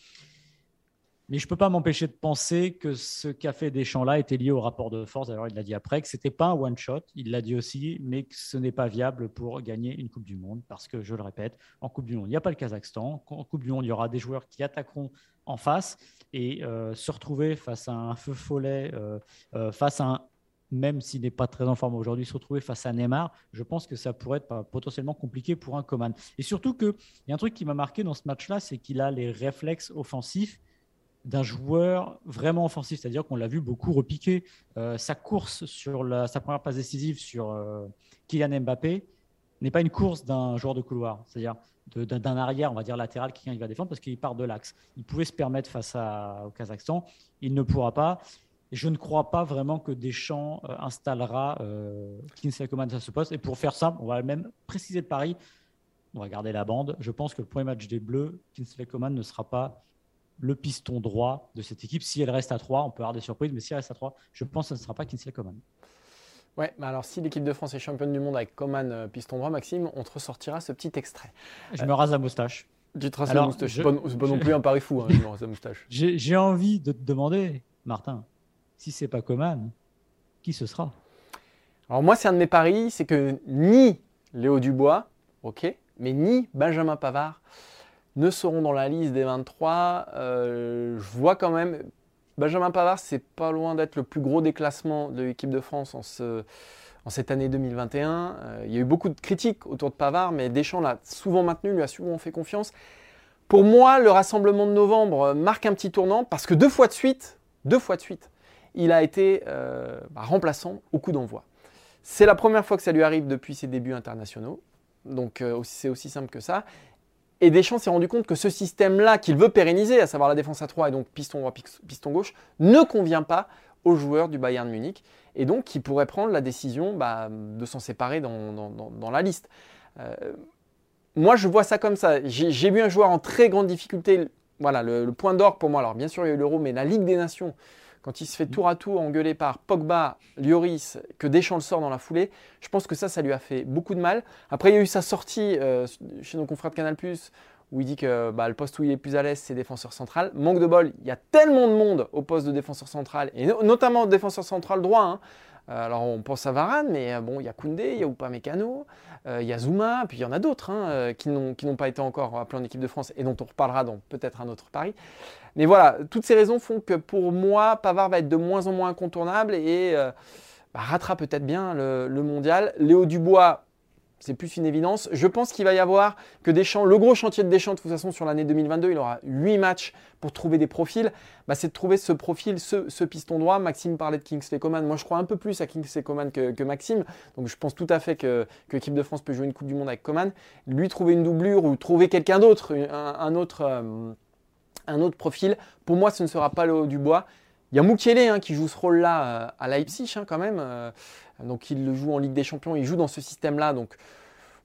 Mais je ne peux pas m'empêcher de penser que ce qu'a fait Deschamps-là était lié au rapport de force. Alors, il l'a dit après, que ce n'était pas un one-shot, il l'a dit aussi, mais que ce n'est pas viable pour gagner une Coupe du Monde. Parce que, je le répète, en Coupe du Monde, il n'y a pas le Kazakhstan. En Coupe du Monde, il y aura des joueurs qui attaqueront en face. Et euh, se retrouver face à un feu follet, euh, euh, face à un, même s'il n'est pas très en forme aujourd'hui, se retrouver face à Neymar, je pense que ça pourrait être potentiellement compliqué pour un Coman. Et surtout qu'il y a un truc qui m'a marqué dans ce match-là, c'est qu'il a les réflexes offensifs d'un joueur vraiment offensif, c'est-à-dire qu'on l'a vu beaucoup repiquer. Euh, sa course sur sa première passe décisive sur euh, Kylian Mbappé n'est pas une course d'un joueur de couloir, c'est-à-dire d'un arrière, on va dire latéral, qui va défendre parce qu'il part de l'axe. Il pouvait se permettre face au Kazakhstan, il ne pourra pas. Et je ne crois pas vraiment que Deschamps euh, installera euh, Coman à ce poste. Et pour faire simple, on va même préciser le pari. On va garder la bande. Je pense que le premier match des Bleus, Kingsley Coman ne sera pas le piston droit de cette équipe. Si elle reste à 3, on peut avoir des surprises, mais si elle reste à 3, je pense que ce ne sera pas Kinsley Coman. Ouais, mais alors si l'équipe de France est championne du monde avec Coman euh, piston droit, Maxime, on te ressortira ce petit extrait. Je me rase la moustache. Tu te rases la moustache. C'est pas, non plus un pari fou, hein, je me rase la moustache. J'ai envie de te demander, Martin, si c'est pas Coman, qui ce sera? Alors moi, c'est un de mes paris, c'est que ni Léo Dubois, ok, mais ni Benjamin Pavard ne seront dans la liste des 23. Euh, je vois quand même. Benjamin Pavard, c'est pas loin d'être le plus gros déclassement de l'équipe de France en, ce, en, cette année 2021. Euh, il y a eu beaucoup de critiques autour de Pavard, mais Deschamps l'a souvent maintenu, lui a souvent fait confiance. Pour moi, le rassemblement de novembre marque un petit tournant parce que deux fois de suite, deux fois de suite, il a été euh, bah, remplaçant au coup d'envoi. C'est la première fois que ça lui arrive depuis ses débuts internationaux. Donc c'est aussi simple que ça. Et Deschamps s'est rendu compte que ce système-là qu'il veut pérenniser, à savoir la défense à 3 et donc piston droit, piston gauche, ne convient pas aux joueurs du Bayern Munich. Et donc, il pourrait prendre la décision bah, de s'en séparer dans, la liste. Euh, moi, je vois ça comme ça. J'ai vu un joueur en très grande difficulté. Voilà, le, le point d'orgue pour moi. Alors, bien sûr, il y a eu l'Euro, mais la Ligue des Nations, quand il se fait tour à tour engueuler par Pogba, Lloris, que Deschamps le sort dans la foulée, je pense que ça, ça lui a fait beaucoup de mal. Après, il y a eu sa sortie euh, chez nos confrères de Canal+, où il dit que bah, le poste où il est plus à l'aise, c'est défenseur central. Manque de bol, il y a tellement de monde au poste de défenseur central, et notamment défenseur central droit. Hein. Euh, alors on pense à Varane, mais euh, bon, il y a Koundé, il y a Upamecano, il y a Zuma, puis il y en a d'autres hein, qui n'ont pas été encore appelés en équipe de France et dont on reparlera dans peut-être un autre pari. Mais voilà, toutes ces raisons font que pour moi, Pavard va être de moins en moins incontournable et euh, bah, rattrape peut-être bien le, mondial. Léo Dubois, c'est plus une évidence. Je pense qu'il va y avoir que Deschamps, le gros chantier de Deschamps de toute façon sur l'année 2022, il aura 8 matchs pour trouver des profils. Bah, c'est de trouver ce profil, ce, piston droit. Maxime parlait de Kingsley Coman. Moi, je crois un peu plus à Kingsley Coman que, que, Donc, je pense tout à fait que, l'équipe de France peut jouer une Coupe du Monde avec Coman. Lui, trouver une doublure ou trouver quelqu'un d'autre, un, autre. Euh, un autre profil. Pour moi, ce ne sera pas le haut du bois. Il y a Mukiele hein, qui joue ce rôle-là euh, à Leipzig hein, quand même. Euh, donc il le joue en Ligue des Champions, il joue dans ce système-là. Donc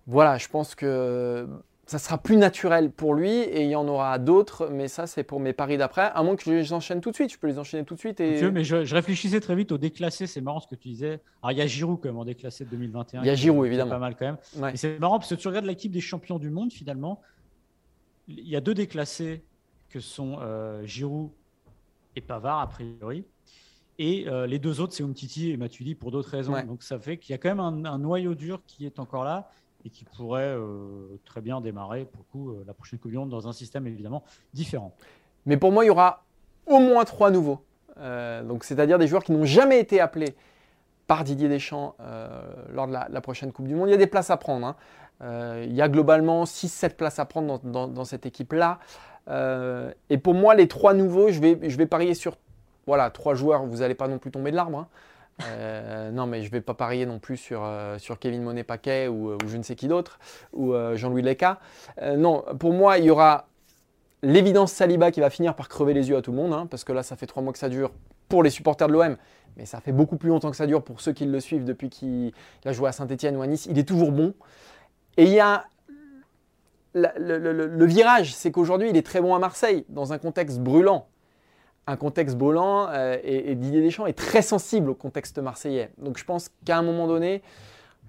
voilà, je pense que ça sera plus naturel pour lui et il y en aura d'autres, mais ça c'est pour mes paris d'après. À moins que je les enchaîne tout de suite, je peux les enchaîner tout de suite. Et... mais je, réfléchissais très vite au déclassé, c'est marrant ce que tu disais. Alors il y a Giroud quand même en déclassé de 2021. Il y a Giroud évidemment. Pas mal quand même. c'est marrant parce que tu regardes l'équipe des champions du monde finalement, il y a deux déclassés que sont euh, Giroud et Pavard a priori. Et euh, les deux autres, c'est Umtiti et Matuidi pour d'autres raisons. Donc ça fait qu'il y a quand même un, un, noyau dur qui est encore là et qui pourrait euh, très bien démarrer pour coup, euh, la prochaine Coupe du Monde dans un système évidemment différent. Mais pour moi, il y aura au moins trois nouveaux. Euh, donc, c'est-à-dire des joueurs qui n'ont jamais été appelés par Didier Deschamps lors de la, prochaine Coupe du Monde. Il y a des places à prendre. Hein. il y a globalement 6-7 places à prendre dans, cette équipe-là. et pour moi, les trois nouveaux, je vais, je vais parier sur voilà, trois joueurs. Vous n'allez pas non plus tomber de l'arbre. Hein. Euh, non, mais je ne vais pas parier non plus sur, euh, Kevin Monet-Paquet ou, euh, ou, je ne sais qui d'autre, ou Jean-Louis Leca. non, pour moi, il y aura l'évidence Saliba qui va finir par crever les yeux à tout le monde, hein, parce que là, ça fait trois mois que ça dure pour les supporters de l'OM, mais ça fait beaucoup plus longtemps que ça dure pour ceux qui le suivent depuis qu'il a joué à Saint-Etienne ou à Nice. Il est toujours bon. Et il y a le virage, c'est qu'aujourd'hui, il est très bon à Marseille, dans un contexte brûlant un contexte bolant euh, et, Didier Deschamps est très sensible au contexte marseillais. Donc je pense qu'à un moment donné,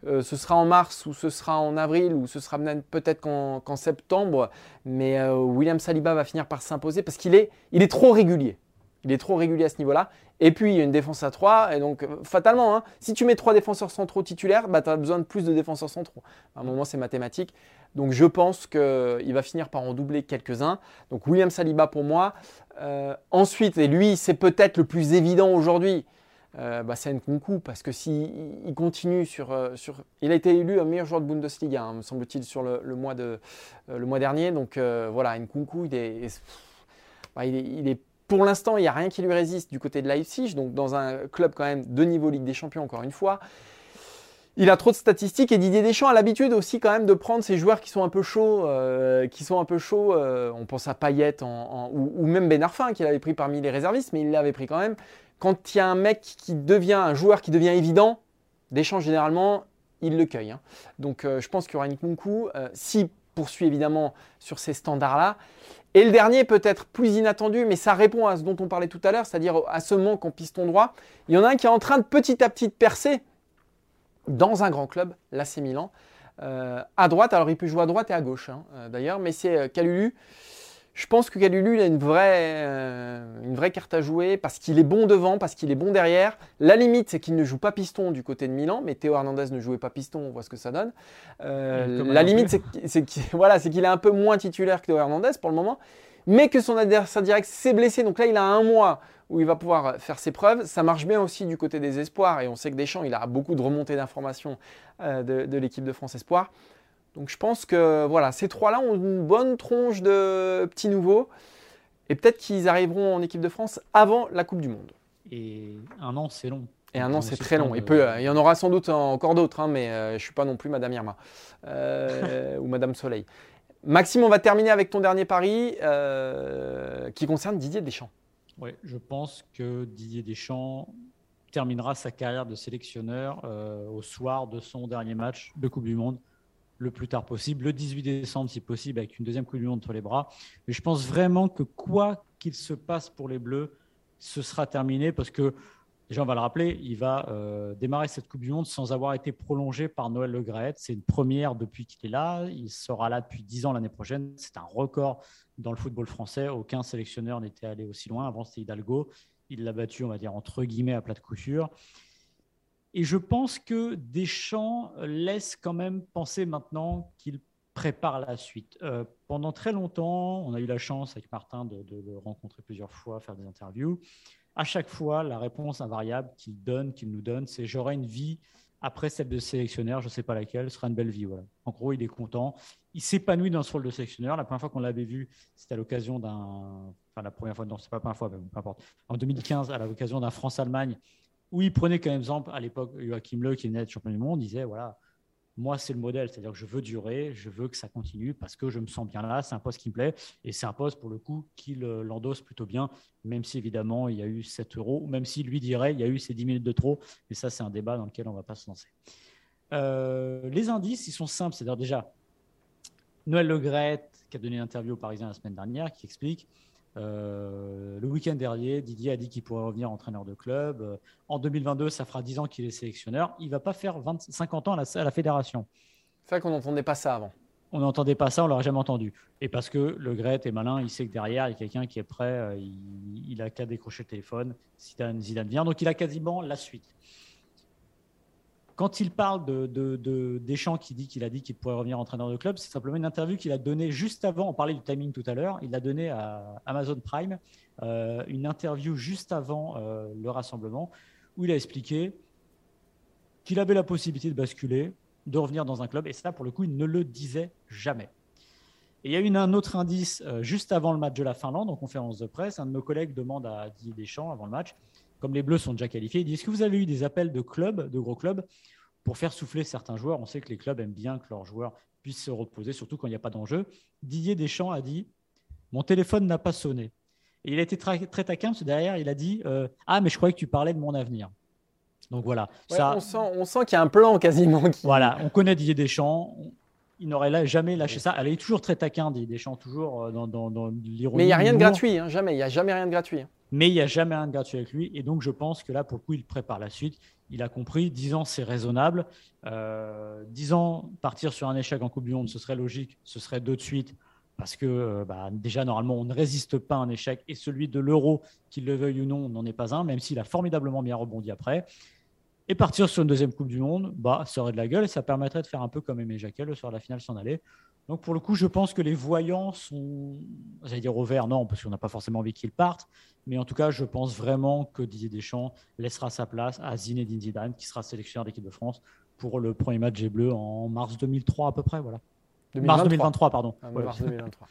euh, ce sera en mars ou ce sera en avril ou ce sera peut-être qu'en septembre, mais euh, William Saliba va finir par s'imposer parce qu'il est, il est trop régulier. Il est trop régulier à ce niveau-là. Et puis, il y a une défense à 3. Et donc, fatalement, hein, si tu mets trois défenseurs centraux titulaires, bah, tu as besoin de plus de défenseurs centraux. À un moment, c'est mathématique. Donc je pense qu'il va finir par en doubler quelques-uns. Donc William Saliba pour moi. Euh, ensuite, et lui c'est peut-être le plus évident aujourd'hui, euh, bah, c'est Nkunku, parce que s'il il continue sur, euh. Il a été élu meilleur joueur de Bundesliga, hein, me semble-t-il, sur le, mois dernier. Donc voilà, Nkunku, il est, bah, pour l'instant, il n'y a rien qui lui résiste du côté de Leipzig, donc dans un club quand même de niveau Ligue des Champions, encore une fois il a trop de statistiques et Didier Deschamps a l'habitude aussi quand même de prendre ces joueurs qui sont un peu chauds, euh, qui sont un peu chauds. Euh, on pense à Payet ou, même Ben Arfin qu'il avait pris parmi les réservistes, mais il l'avait pris quand même. Quand il y a un mec qui devient un joueur qui devient évident, Deschamps généralement il le cueille. Hein. Donc euh, je pense qu'il y aura une Nkunku si poursuit évidemment sur ces standards-là. Et le dernier peut-être plus inattendu, mais ça répond à ce dont on parlait tout à l'heure, c'est-à-dire à ce manque en piston droit. Il y en a un qui est en train de petit à petit percer dans un grand club, l'AC Milan. Euh, à droite, alors il peut jouer à droite et à gauche hein, euh, d'ailleurs, mais c'est euh, Calulu. Je pense que Calulu il a une vraie, une vraie carte à jouer parce qu'il est bon devant, parce qu'il est bon derrière. La limite, c'est qu'il ne joue pas piston du côté de Milan, mais Théo Hernandez ne jouait pas piston, on voit ce que ça donne. la limite, c'est qu'il voilà, est un peu moins titulaire que Théo Hernandez pour le moment, mais que son adversaire direct s'est blessé. Donc là, il a un mois où il va pouvoir faire ses preuves. Ça marche bien aussi du côté des espoirs et on sait que Deschamps, il a beaucoup de remontées d'informations euh, de, l'équipe de France Espoir. Donc je pense que voilà, ces trois-là ont une bonne tronche de petits nouveaux et peut-être qu'ils arriveront en équipe de France avant la Coupe du Monde. Et un an, c'est long. Et un an, c'est très long. il y en aura sans doute encore d'autres, hein, mais euh, je ne suis pas non plus Madame Irma euh, ou Madame Soleil. Maxime, on va terminer avec ton dernier pari qui concerne Didier Deschamps. Oui, je pense que Didier Deschamps terminera sa carrière de sélectionneur euh, au soir de son dernier match de Coupe du Monde, le plus tard possible, le 18 décembre si possible, avec une deuxième Coupe du Monde entre les bras. Mais je pense vraiment que quoi qu'il se passe pour les Bleus, ce sera terminé parce que Déjà, on va le rappeler, il va euh, démarrer cette Coupe du Monde sans avoir été prolongé par Noël Le C'est une première depuis qu'il est là. Il sera là depuis 10 ans l'année prochaine. C'est un record dans le football français. Aucun sélectionneur n'était allé aussi loin. Avant, c'était Hidalgo. Il l'a battu, on va dire, entre guillemets, à plat de couture. Et je pense que Deschamps laisse quand même penser maintenant qu'il prépare la suite. Euh, pendant très longtemps, on a eu la chance avec Martin de, le rencontrer plusieurs fois, faire des interviews à chaque fois, la réponse invariable qu'il donne, qu'il nous donne, c'est j'aurai une vie après celle de sélectionneur, je ne sais pas laquelle, ce sera une belle vie. Voilà. En gros, il est content. Il s'épanouit dans ce rôle de sélectionneur. La première fois qu'on l'avait vu, c'était à l'occasion d'un. Enfin, la première fois, non, c'est pas la première fois, mais peu importe. En 2015, à l'occasion d'un France-Allemagne, où il prenait comme exemple, à l'époque, Joachim Le, qui venait d'être champion du monde, disait voilà, moi, c'est le modèle, c'est-à-dire que je veux durer, je veux que ça continue parce que je me sens bien là, c'est un poste qui me plaît et c'est un poste pour le coup qui l'endosse plutôt bien, même si évidemment il y a eu 7 euros, même si lui dirait il y a eu ces 10 minutes de trop, mais ça c'est un débat dans lequel on ne va pas se lancer. Euh, les indices, ils sont simples, c'est-à-dire déjà, Noël Legret, qui a donné une interview au Parisien la semaine dernière, qui explique euh, le week-end dernier, Didier a dit qu'il pourrait revenir entraîneur de club. Euh, en 2022, ça fera 10 ans qu'il est sélectionneur. Il ne va pas faire 20, 50 ans à la, fédération. C'est vrai qu'on n'entendait pas ça avant. On n'entendait pas ça, on l'aurait jamais entendu. Et parce que le Gret est malin, il sait que derrière, il y a quelqu'un qui est prêt, euh, il, il a qu'à décrocher le téléphone. Zidane, Zidane vient, donc il a quasiment la suite. Quand il parle de, de, Deschamps qui dit qu'il a dit qu'il pourrait revenir entraîneur de club, c'est simplement une interview qu'il a donnée juste avant. On parlait du timing tout à l'heure. Il l'a donné à Amazon Prime, euh, une interview juste avant euh, le rassemblement où il a expliqué qu'il avait la possibilité de basculer, de revenir dans un club. Et ça, pour le coup, il ne le disait jamais. Et il y a eu un autre indice euh, juste avant le match de la Finlande, en conférence de presse. Un de nos collègues demande à Didier Deschamps avant le match comme les Bleus sont déjà qualifiés, il dit Est-ce que vous avez eu des appels de clubs, de gros clubs, pour faire souffler certains joueurs? On sait que les clubs aiment bien que leurs joueurs puissent se reposer, surtout quand il n'y a pas d'enjeu. Didier Deschamps a dit Mon téléphone n'a pas sonné. Et il a été très, très taquin parce que derrière, il a dit euh, Ah, mais je croyais que tu parlais de mon avenir. Donc voilà. ça, on sent, qu'il y a un plan quasiment. Voilà, on connaît Didier Deschamps il n'aurait jamais lâché ça. Elle est toujours très taquin, Didier Deschamps, toujours euh, dans, dans, l'ironie. Mais il n'y a rien de gratuit, hein, jamais. Il n'y a jamais rien de gratuit. Hein mais il n'y a jamais rien de gratuit avec lui. Et donc, je pense que là, pour le coup, il prépare la suite. Il a compris, 10 ans, c'est raisonnable. Euh, 10 ans, partir sur un échec en Coupe du Monde, ce serait logique, ce serait deux de suite. Parce que euh, bah, déjà, normalement, on ne résiste pas à un échec. Et celui de l'euro, qu'il le veuille ou non, n'en est pas un, même s'il a formidablement bien rebondi après. Et partir sur une deuxième Coupe du Monde, bah, ça aurait de la gueule et ça permettrait de faire un peu comme Aimé soir de la finale s'en aller. Donc pour le coup, je pense que les voyants sont, j'allais dire au vert, non, parce qu'on n'a pas forcément envie qu'ils partent, mais en tout cas, je pense vraiment que Didier Deschamps laissera sa place à Zinedine Zidane, qui sera sélectionneur d'équipe de France pour le premier match des Bleus en mars 2003 à peu près, voilà. Mars 2023, pardon. Ah, mars 2023.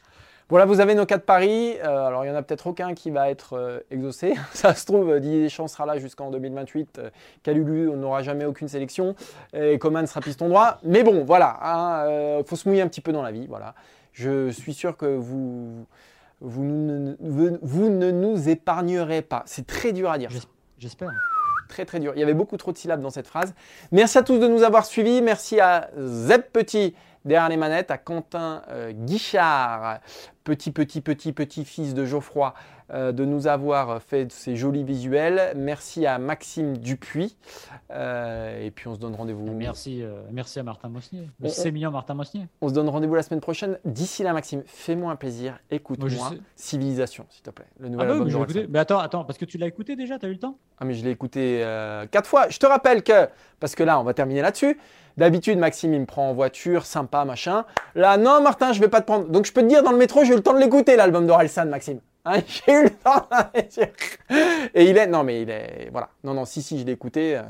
Voilà, vous avez nos cas de paris. Euh, alors, il n'y en a peut-être aucun qui va être euh, exaucé. Ça se trouve, Didier Deschamps sera là jusqu'en 2028. Euh, Calulu, on n'aura jamais aucune sélection. Et Coman sera piston droit. Mais bon, voilà, il hein, faut se mouiller un petit peu dans la vie. Voilà. Je suis sûr que vous, vous, ne, vous ne nous épargnerez pas. C'est très dur à dire. J'espère. Très très dur. Il y avait beaucoup trop de syllabes dans cette phrase. Merci à tous de nous avoir suivis. Merci à Zeb Petit derrière les manettes, à Quentin Guichard petit, petit, petit, petit fils de Geoffroy, euh, de nous avoir fait ces jolis visuels. Merci à Maxime Dupuis. Euh, et puis on se donne rendez-vous. Merci, euh, merci à Martin Mosnier. C'est mignon Martin Mosnier. On se donne rendez-vous la semaine prochaine. D'ici là, Maxime, fais-moi un plaisir. Écoute-moi. Civilisation, s'il te plaît. Le nouvel ah bah album Mais attends, attends, parce que tu l'as écouté déjà, tu as eu le temps? Ah mais je l'ai écouté quatre fois. Je te rappelle que, parce que là, on va terminer là-dessus. D'habitude, Maxime, il me prend en voiture, sympa, machin. Là, non, Martin, je vais pas te prendre. Donc, je peux te dire, dans le métro, j'ai eu le temps de l'écouter, l'album d'Orelsan, Maxime. Hein, j'ai eu le temps. Et il est. Non, mais il est. Voilà. Non, non, si, si, je l'ai écouté. Euh,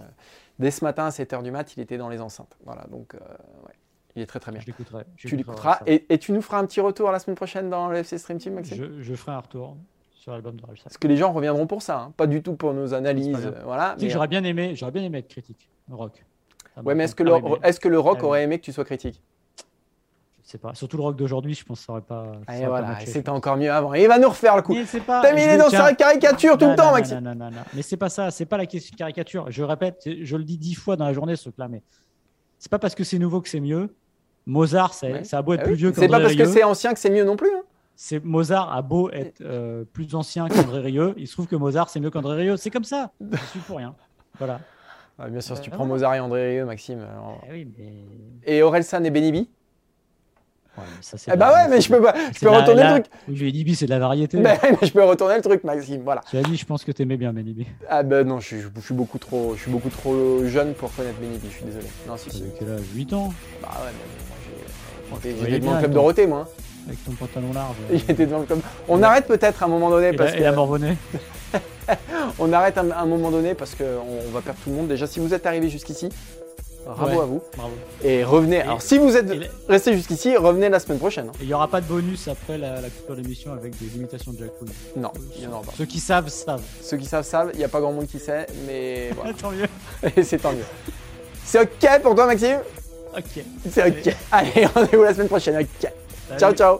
dès ce matin, à 7h du mat, il était dans les enceintes. Voilà, donc, euh, ouais. Il est très, très bien. Je l'écouterai. Tu l'écouteras. Et, tu nous feras un petit retour la semaine prochaine dans le FC Stream Team, Maxime? Je, ferai un retour sur l'album d'Orelsan. Parce que les gens reviendront pour ça, hein. pas du tout pour nos analyses. Voilà. J'aurais bien aimé, j'aurais bien aimé être critique, rock. Ouais, mais est-ce que, le, est que le rock aurait aimé que tu sois critique? Sais pas. Surtout le rock d'aujourd'hui, je pense que ça aurait pas. Et voilà, c'était encore mieux avant. Et il va nous refaire le coup. T'as mis les dans sa caricature tout le temps, Maxime. Non, non, non, Mais c'est pas ça. C'est pas la question de caricature. Je répète, je le dis dix fois dans la journée, ce truc-là. Mais c'est pas parce que c'est nouveau que c'est mieux. Mozart, ça a beau être ah plus vieux C'est pas parce que c'est ancien que c'est mieux non plus. Hein. C'est Mozart a beau être euh, plus ancien qu'André Rieu, il se trouve que Mozart c'est mieux qu'André Rieu. C'est comme ça. Je suis pour rien. Voilà bien sûr, si tu prends Mozart et André Rieu, Maxime. Eh oui, mais... Et Orelsan et Benibi Ouais, mais ça, eh bah ouais, mais je peux, pas, je peux retourner le truc. Oui, Benibi, c'est de la variété. Mais, mais, je peux retourner le truc, Maxime. Voilà. Tu as dit, je pense que tu aimais bien Benibi. Ah bah non, je, je, suis beaucoup trop, je suis beaucoup trop jeune pour connaître Benibi, je suis désolé. Non, si, si. quel âge? 8 ans? Bah ouais, mais moi j'ai. J'étais devant le club Dorothée, moi. Avec ton pantalon large. J'étais devant le club. On arrête peut-être à un moment donné. Et parce la, que... et la Morbonnais on arrête à un moment donné parce qu'on va perdre tout le monde. Déjà, si vous êtes arrivé jusqu'ici, bravo à vous. Et revenez. Alors, si vous êtes resté jusqu'ici, revenez la semaine prochaine. Il n'y aura pas de bonus après la, la coupure d'émission avec des imitations de Jack. Non, il n'y en aura pas. Ceux qui savent, savent. Ceux qui savent, savent. Il n'y a pas grand monde qui sait, mais voilà. tant mieux. Et c'est tant mieux. C'est OK pour toi, Maxime? Ok. C'est OK. Allez, rendez-vous la semaine prochaine. OK. Ciao, ciao.